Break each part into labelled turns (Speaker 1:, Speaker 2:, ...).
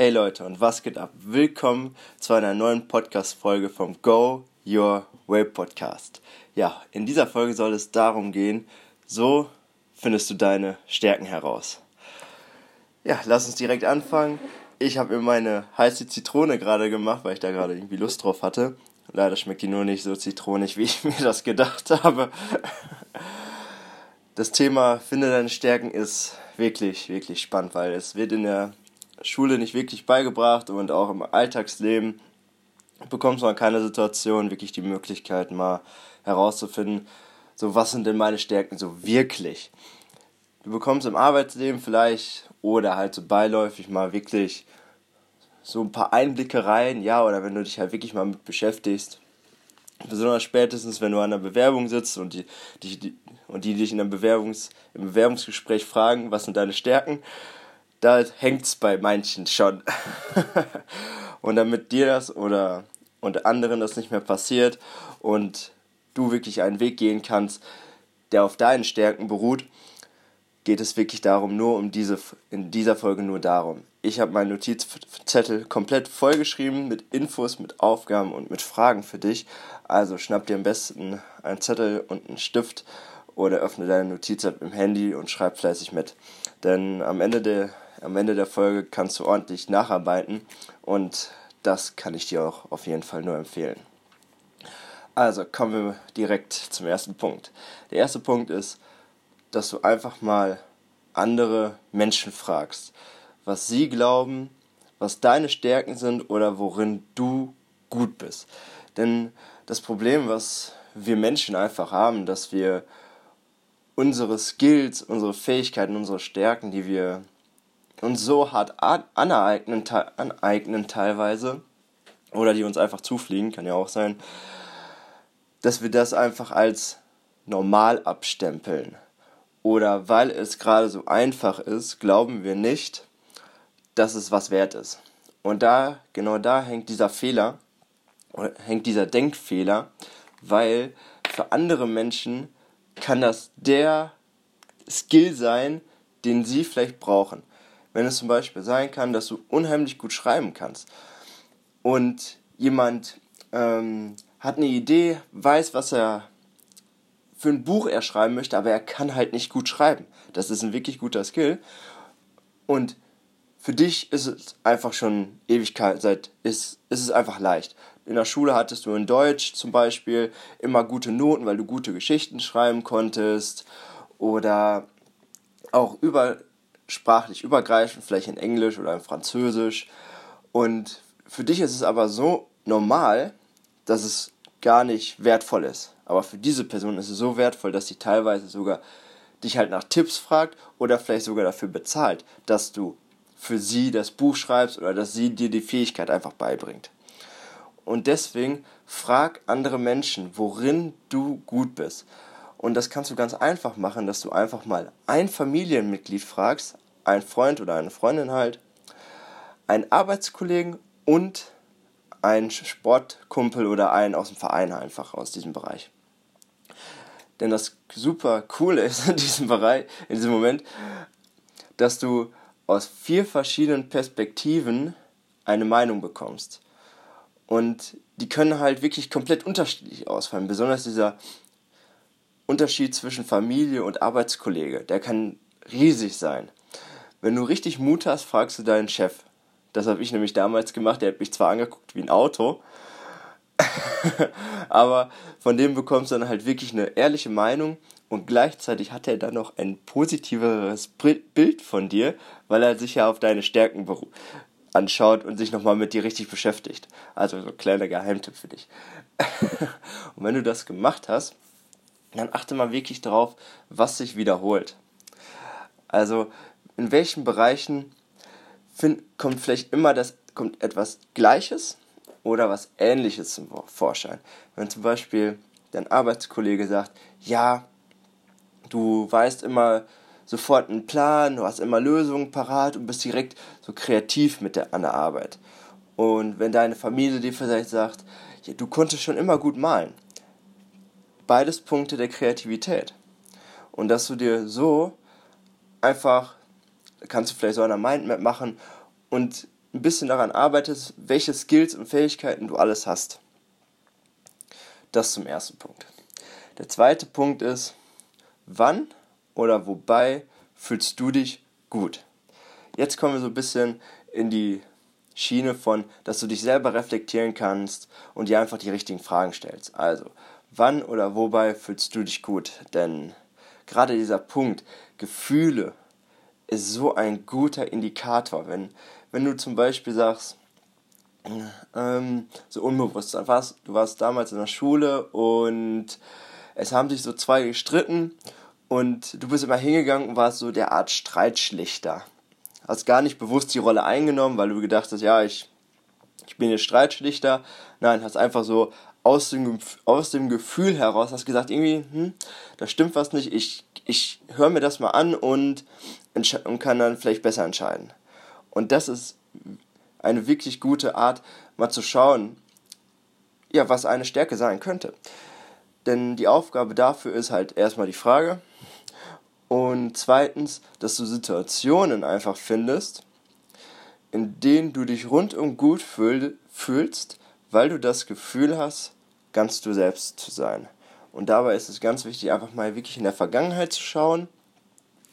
Speaker 1: Hey Leute und was geht ab? Willkommen zu einer neuen Podcast-Folge vom Go Your Way Podcast. Ja, in dieser Folge soll es darum gehen, so findest du deine Stärken heraus. Ja, lass uns direkt anfangen. Ich habe mir meine heiße Zitrone gerade gemacht, weil ich da gerade irgendwie Lust drauf hatte. Leider schmeckt die nur nicht so zitronig, wie ich mir das gedacht habe. Das Thema Finde deine Stärken ist wirklich, wirklich spannend, weil es wird in der Schule nicht wirklich beigebracht und auch im Alltagsleben bekommst du an keiner Situation wirklich die Möglichkeit, mal herauszufinden, so was sind denn meine Stärken so wirklich. Du bekommst im Arbeitsleben vielleicht oder halt so beiläufig mal wirklich so ein paar Einblicke rein, ja, oder wenn du dich halt wirklich mal mit beschäftigst. Besonders spätestens, wenn du an einer Bewerbung sitzt und die, die, die, und die dich in einem Bewerbungs, im Bewerbungsgespräch fragen, was sind deine Stärken, da hängt es bei manchen schon. und damit dir das oder und anderen das nicht mehr passiert und du wirklich einen Weg gehen kannst, der auf deinen Stärken beruht, geht es wirklich darum, nur um diese, in dieser Folge nur darum. Ich habe meinen Notizzettel komplett vollgeschrieben mit Infos, mit Aufgaben und mit Fragen für dich. Also schnapp dir am besten einen Zettel und einen Stift oder öffne deine Notiz-App im Handy und schreib fleißig mit. Denn am Ende der am Ende der Folge kannst du ordentlich nacharbeiten und das kann ich dir auch auf jeden Fall nur empfehlen. Also kommen wir direkt zum ersten Punkt. Der erste Punkt ist, dass du einfach mal andere Menschen fragst, was sie glauben, was deine Stärken sind oder worin du gut bist. Denn das Problem, was wir Menschen einfach haben, dass wir unsere Skills, unsere Fähigkeiten, unsere Stärken, die wir uns so hart aneignen, aneignen teilweise, oder die uns einfach zufliegen, kann ja auch sein, dass wir das einfach als normal abstempeln. Oder weil es gerade so einfach ist, glauben wir nicht, dass es was wert ist. Und da, genau da hängt dieser Fehler, hängt dieser Denkfehler, weil für andere Menschen kann das der Skill sein, den sie vielleicht brauchen wenn es zum Beispiel sein kann, dass du unheimlich gut schreiben kannst und jemand ähm, hat eine Idee, weiß, was er für ein Buch er schreiben möchte, aber er kann halt nicht gut schreiben. Das ist ein wirklich guter Skill. Und für dich ist es einfach schon Ewigkeit, seit ist, ist es einfach leicht. In der Schule hattest du in Deutsch zum Beispiel immer gute Noten, weil du gute Geschichten schreiben konntest. Oder auch über sprachlich übergreifend, vielleicht in Englisch oder in Französisch. Und für dich ist es aber so normal, dass es gar nicht wertvoll ist. Aber für diese Person ist es so wertvoll, dass sie teilweise sogar dich halt nach Tipps fragt oder vielleicht sogar dafür bezahlt, dass du für sie das Buch schreibst oder dass sie dir die Fähigkeit einfach beibringt. Und deswegen frag andere Menschen, worin du gut bist. Und das kannst du ganz einfach machen, dass du einfach mal ein Familienmitglied fragst, ein Freund oder eine Freundin halt, einen Arbeitskollegen und einen Sportkumpel oder einen aus dem Verein einfach aus diesem Bereich. Denn das super coole ist in diesem Bereich, in diesem Moment, dass du aus vier verschiedenen Perspektiven eine Meinung bekommst. Und die können halt wirklich komplett unterschiedlich ausfallen. Besonders dieser Unterschied zwischen Familie und Arbeitskollege, der kann riesig sein. Wenn du richtig Mut hast, fragst du deinen Chef. Das habe ich nämlich damals gemacht. Der hat mich zwar angeguckt wie ein Auto, aber von dem bekommst du dann halt wirklich eine ehrliche Meinung und gleichzeitig hat er dann noch ein positiveres Bild von dir, weil er sich ja auf deine Stärken anschaut und sich nochmal mit dir richtig beschäftigt. Also so ein kleiner Geheimtipp für dich. und wenn du das gemacht hast, dann achte mal wirklich darauf, was sich wiederholt. Also in welchen Bereichen find, kommt vielleicht immer das, kommt etwas Gleiches oder was Ähnliches zum Vorschein. Wenn zum Beispiel dein Arbeitskollege sagt, ja, du weißt immer sofort einen Plan, du hast immer Lösungen parat und bist direkt so kreativ mit der, an der Arbeit. Und wenn deine Familie dir vielleicht sagt, ja, du konntest schon immer gut malen, beides Punkte der Kreativität. Und dass du dir so einfach, kannst du vielleicht so eine Mindmap machen und ein bisschen daran arbeitest, welche Skills und Fähigkeiten du alles hast. Das zum ersten Punkt. Der zweite Punkt ist, wann oder wobei fühlst du dich gut? Jetzt kommen wir so ein bisschen in die Schiene von, dass du dich selber reflektieren kannst und dir einfach die richtigen Fragen stellst. Also, wann oder wobei fühlst du dich gut? Denn gerade dieser Punkt, Gefühle, ist so ein guter Indikator. Wenn, wenn du zum Beispiel sagst, ähm, so unbewusst, du warst, du warst damals in der Schule und es haben sich so zwei gestritten und du bist immer hingegangen und warst so der Art Streitschlichter. Hast gar nicht bewusst die Rolle eingenommen, weil du gedacht hast, ja, ich, ich bin jetzt Streitschlichter. Nein, hast einfach so aus dem, aus dem Gefühl heraus, hast gesagt, irgendwie, hm, da stimmt was nicht, ich, ich höre mir das mal an und, und kann dann vielleicht besser entscheiden. Und das ist eine wirklich gute Art, mal zu schauen, ja, was eine Stärke sein könnte. Denn die Aufgabe dafür ist halt erstmal die Frage und zweitens, dass du Situationen einfach findest, in denen du dich rundum gut fühlst, weil du das Gefühl hast, ganz du selbst zu sein. Und dabei ist es ganz wichtig, einfach mal wirklich in der Vergangenheit zu schauen,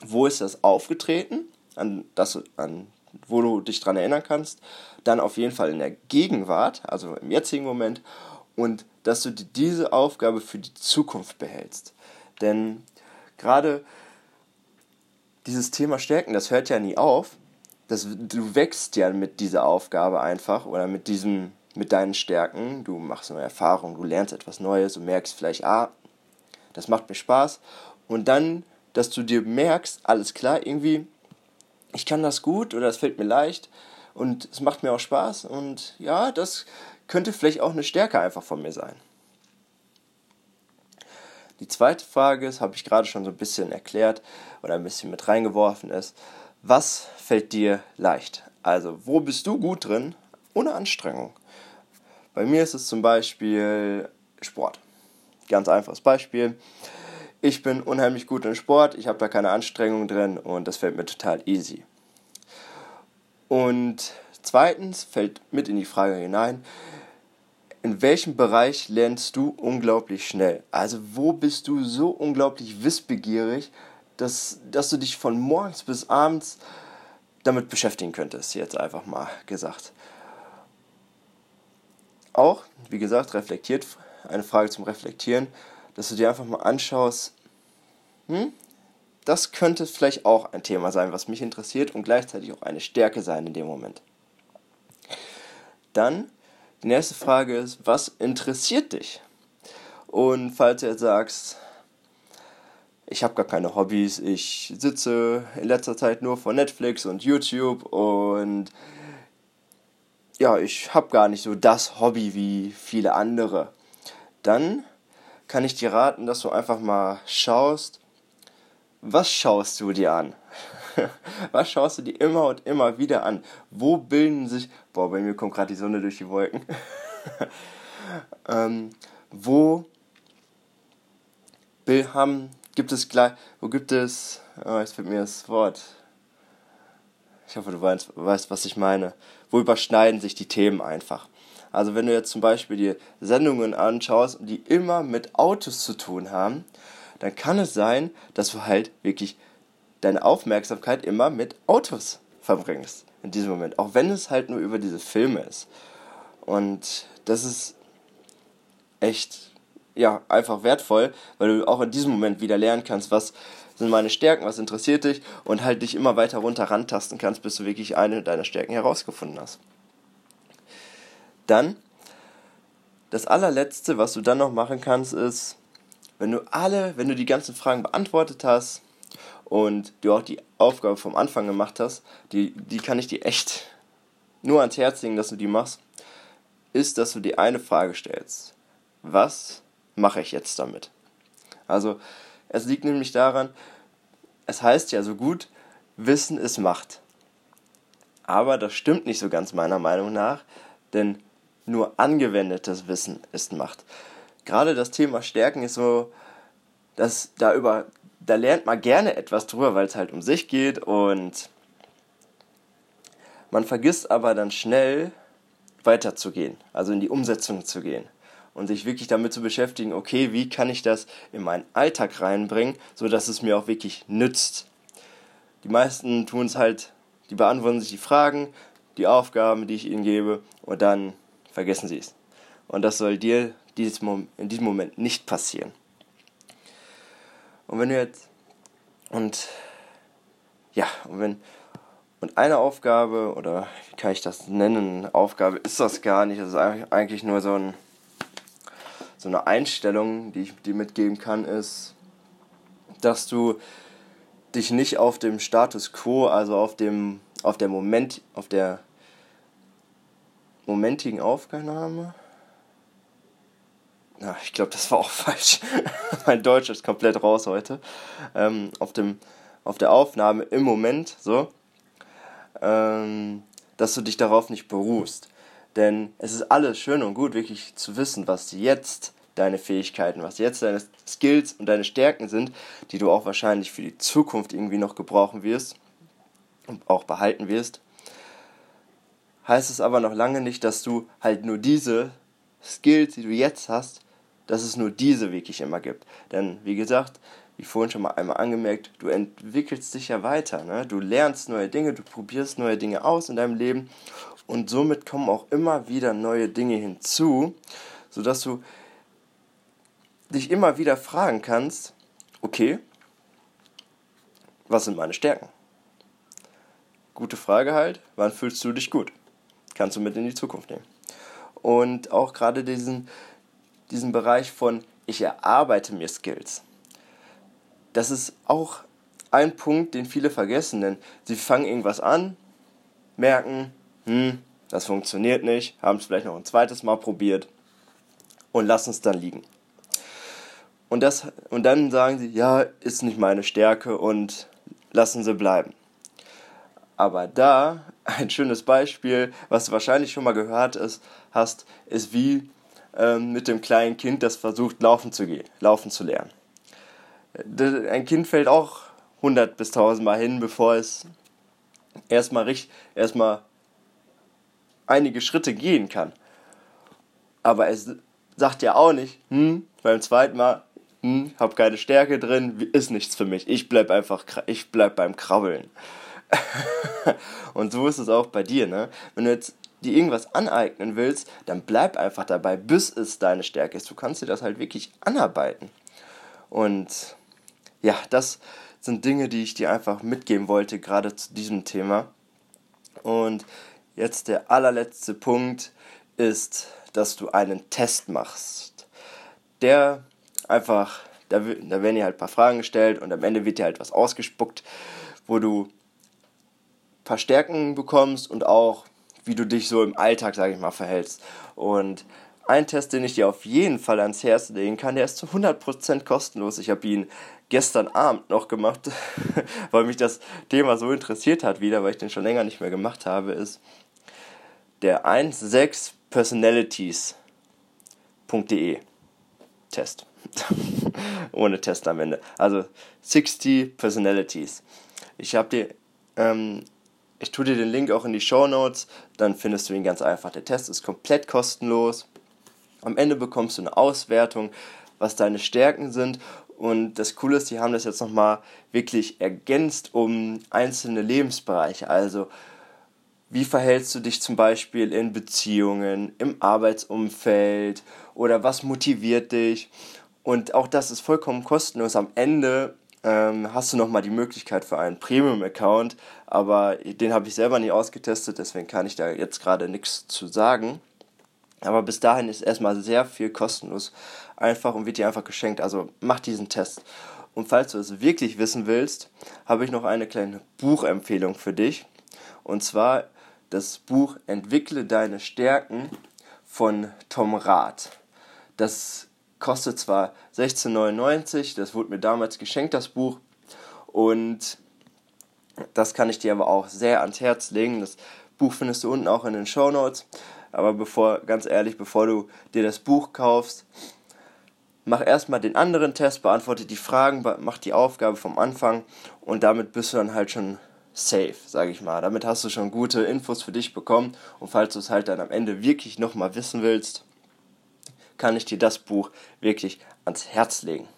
Speaker 1: wo ist das aufgetreten, an das, an wo du dich daran erinnern kannst, dann auf jeden Fall in der Gegenwart, also im jetzigen Moment, und dass du diese Aufgabe für die Zukunft behältst. Denn gerade dieses Thema Stärken, das hört ja nie auf. Das, du wächst ja mit dieser Aufgabe einfach oder mit diesem, mit deinen Stärken. Du machst eine Erfahrung, du lernst etwas Neues, du merkst vielleicht, ah, das macht mir Spaß. Und dann, dass du dir merkst, alles klar, irgendwie, ich kann das gut oder es fällt mir leicht und es macht mir auch Spaß und ja, das könnte vielleicht auch eine Stärke einfach von mir sein. Die zweite Frage ist, habe ich gerade schon so ein bisschen erklärt oder ein bisschen mit reingeworfen ist, was fällt dir leicht? Also, wo bist du gut drin ohne Anstrengung? Bei mir ist es zum Beispiel Sport. Ganz einfaches Beispiel. Ich bin unheimlich gut in Sport, ich habe da keine Anstrengung drin und das fällt mir total easy. Und zweitens fällt mit in die Frage hinein, in welchem Bereich lernst du unglaublich schnell? Also wo bist du so unglaublich wissbegierig, dass, dass du dich von morgens bis abends damit beschäftigen könntest, jetzt einfach mal gesagt. Auch, wie gesagt, reflektiert, eine Frage zum Reflektieren, dass du dir einfach mal anschaust, hm, das könnte vielleicht auch ein Thema sein, was mich interessiert und gleichzeitig auch eine Stärke sein in dem Moment. Dann die nächste Frage ist, was interessiert dich? Und falls du jetzt sagst, ich habe gar keine Hobbys, ich sitze in letzter Zeit nur vor Netflix und YouTube und ja, ich habe gar nicht so das Hobby wie viele andere, dann kann ich dir raten, dass du einfach mal schaust, was schaust du dir an? Was schaust du dir immer und immer wieder an? Wo bilden sich. Boah, bei mir kommt gerade die Sonne durch die Wolken. ähm, wo haben, gibt es gleich. Wo gibt es. Oh, jetzt fällt mir das Wort. Ich hoffe, du weißt, weißt, was ich meine. Wo überschneiden sich die Themen einfach? Also wenn du jetzt zum Beispiel dir Sendungen anschaust, die immer mit Autos zu tun haben, dann kann es sein, dass du halt wirklich deine Aufmerksamkeit immer mit Autos verbringst in diesem Moment, auch wenn es halt nur über diese Filme ist. Und das ist echt ja, einfach wertvoll, weil du auch in diesem Moment wieder lernen kannst, was sind meine Stärken, was interessiert dich und halt dich immer weiter runter rantasten kannst, bis du wirklich eine deiner Stärken herausgefunden hast. Dann, das allerletzte, was du dann noch machen kannst, ist, wenn du alle, wenn du die ganzen Fragen beantwortet hast, und du auch die Aufgabe vom Anfang gemacht hast, die, die kann ich dir echt nur ans Herz legen, dass du die machst, ist, dass du dir eine Frage stellst. Was mache ich jetzt damit? Also, es liegt nämlich daran, es heißt ja so gut, Wissen ist Macht. Aber das stimmt nicht so ganz meiner Meinung nach, denn nur angewendetes Wissen ist Macht. Gerade das Thema Stärken ist so, dass da über da lernt man gerne etwas drüber, weil es halt um sich geht und Man vergisst aber dann schnell weiterzugehen, also in die Umsetzung zu gehen und sich wirklich damit zu beschäftigen, okay, wie kann ich das in meinen Alltag reinbringen, sodass es mir auch wirklich nützt. Die meisten tun es halt, die beantworten sich die Fragen, die Aufgaben, die ich ihnen gebe und dann vergessen sie es. Und das soll dir in diesem Moment nicht passieren. Und wenn du jetzt und ja, und wenn und eine Aufgabe oder wie kann ich das nennen? Aufgabe ist das gar nicht, das ist eigentlich nur so ein so eine Einstellung, die ich dir mitgeben kann, ist, dass du dich nicht auf dem Status quo, also auf dem auf der Moment auf der momentigen Aufnahme. Ja, ich glaube, das war auch falsch. mein Deutsch ist komplett raus heute. Ähm, auf, dem, auf der Aufnahme im Moment, so, ähm, dass du dich darauf nicht beruhst. Denn es ist alles schön und gut, wirklich zu wissen, was jetzt deine Fähigkeiten, was jetzt deine Skills und deine Stärken sind, die du auch wahrscheinlich für die Zukunft irgendwie noch gebrauchen wirst und auch behalten wirst heißt es aber noch lange nicht, dass du halt nur diese Skills, die du jetzt hast, dass es nur diese wirklich immer gibt. Denn wie gesagt, wie vorhin schon mal einmal angemerkt, du entwickelst dich ja weiter. Ne? Du lernst neue Dinge, du probierst neue Dinge aus in deinem Leben und somit kommen auch immer wieder neue Dinge hinzu, sodass du dich immer wieder fragen kannst, okay, was sind meine Stärken? Gute Frage halt, wann fühlst du dich gut? kannst du mit in die Zukunft nehmen. Und auch gerade diesen, diesen Bereich von ich erarbeite mir Skills. Das ist auch ein Punkt, den viele vergessen, denn sie fangen irgendwas an, merken, hm, das funktioniert nicht, haben es vielleicht noch ein zweites Mal probiert und lassen es dann liegen. Und, das, und dann sagen sie, ja, ist nicht meine Stärke und lassen sie bleiben. Aber da ein schönes Beispiel, was du wahrscheinlich schon mal gehört ist, hast, ist wie ähm, mit dem kleinen Kind, das versucht laufen zu gehen, laufen zu lernen. Ein Kind fällt auch 100 bis 1000 Mal hin, bevor es erstmal erstmal einige Schritte gehen kann. Aber es sagt ja auch nicht, hm, beim zweiten Mal, hm, hab keine Stärke drin, ist nichts für mich. Ich bleib einfach, ich bleib beim Krabbeln. und so ist es auch bei dir, ne? Wenn du jetzt dir irgendwas aneignen willst, dann bleib einfach dabei, bis es deine Stärke ist. Du kannst dir das halt wirklich anarbeiten. Und ja, das sind Dinge, die ich dir einfach mitgeben wollte, gerade zu diesem Thema. Und jetzt der allerletzte Punkt ist, dass du einen Test machst. Der einfach, da, da werden dir halt ein paar Fragen gestellt und am Ende wird dir halt was ausgespuckt, wo du paar Stärken bekommst und auch, wie du dich so im Alltag, sage ich mal, verhältst. Und ein Test, den ich dir auf jeden Fall ans Herz legen kann, der ist zu 100% kostenlos. Ich habe ihn gestern Abend noch gemacht, weil mich das Thema so interessiert hat wieder, weil ich den schon länger nicht mehr gemacht habe, ist der 16personalities.de Test. Ohne Test am Ende. Also 60 Personalities. Ich habe dir ähm, ich tue dir den Link auch in die Show Notes, dann findest du ihn ganz einfach. Der Test ist komplett kostenlos. Am Ende bekommst du eine Auswertung, was deine Stärken sind. Und das Coole ist, die haben das jetzt nochmal wirklich ergänzt um einzelne Lebensbereiche. Also, wie verhältst du dich zum Beispiel in Beziehungen, im Arbeitsumfeld oder was motiviert dich? Und auch das ist vollkommen kostenlos. Am Ende ähm, hast du nochmal die Möglichkeit für einen Premium-Account, aber den habe ich selber nie ausgetestet, deswegen kann ich da jetzt gerade nichts zu sagen. Aber bis dahin ist erstmal sehr viel kostenlos einfach und wird dir einfach geschenkt. Also mach diesen Test. Und falls du es wirklich wissen willst, habe ich noch eine kleine Buchempfehlung für dich. Und zwar das Buch Entwickle deine Stärken von Tom Rath. Das kostet zwar 16,99, das wurde mir damals geschenkt, das Buch. Und das kann ich dir aber auch sehr ans Herz legen. Das Buch findest du unten auch in den Show Notes. Aber bevor, ganz ehrlich, bevor du dir das Buch kaufst, mach erstmal den anderen Test, beantworte die Fragen, mach die Aufgabe vom Anfang und damit bist du dann halt schon safe, sage ich mal. Damit hast du schon gute Infos für dich bekommen und falls du es halt dann am Ende wirklich nochmal wissen willst, kann ich dir das Buch wirklich ans Herz legen.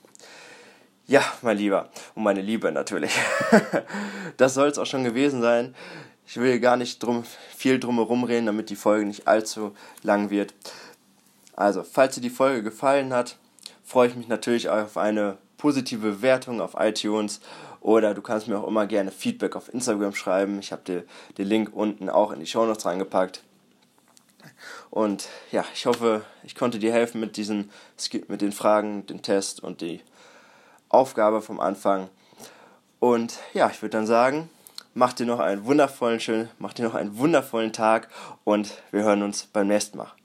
Speaker 1: Ja, mein Lieber und meine Liebe natürlich. das soll es auch schon gewesen sein. Ich will gar nicht drum, viel drumherum reden, damit die Folge nicht allzu lang wird. Also, falls dir die Folge gefallen hat, freue ich mich natürlich auf eine positive Bewertung auf iTunes oder du kannst mir auch immer gerne Feedback auf Instagram schreiben. Ich habe dir den Link unten auch in die Show Notes reingepackt. Und ja, ich hoffe, ich konnte dir helfen mit diesen mit den Fragen, den Test und die Aufgabe vom Anfang. Und ja, ich würde dann sagen, mach dir noch einen wundervollen schönen, mach dir noch einen wundervollen Tag und wir hören uns beim nächsten Mal.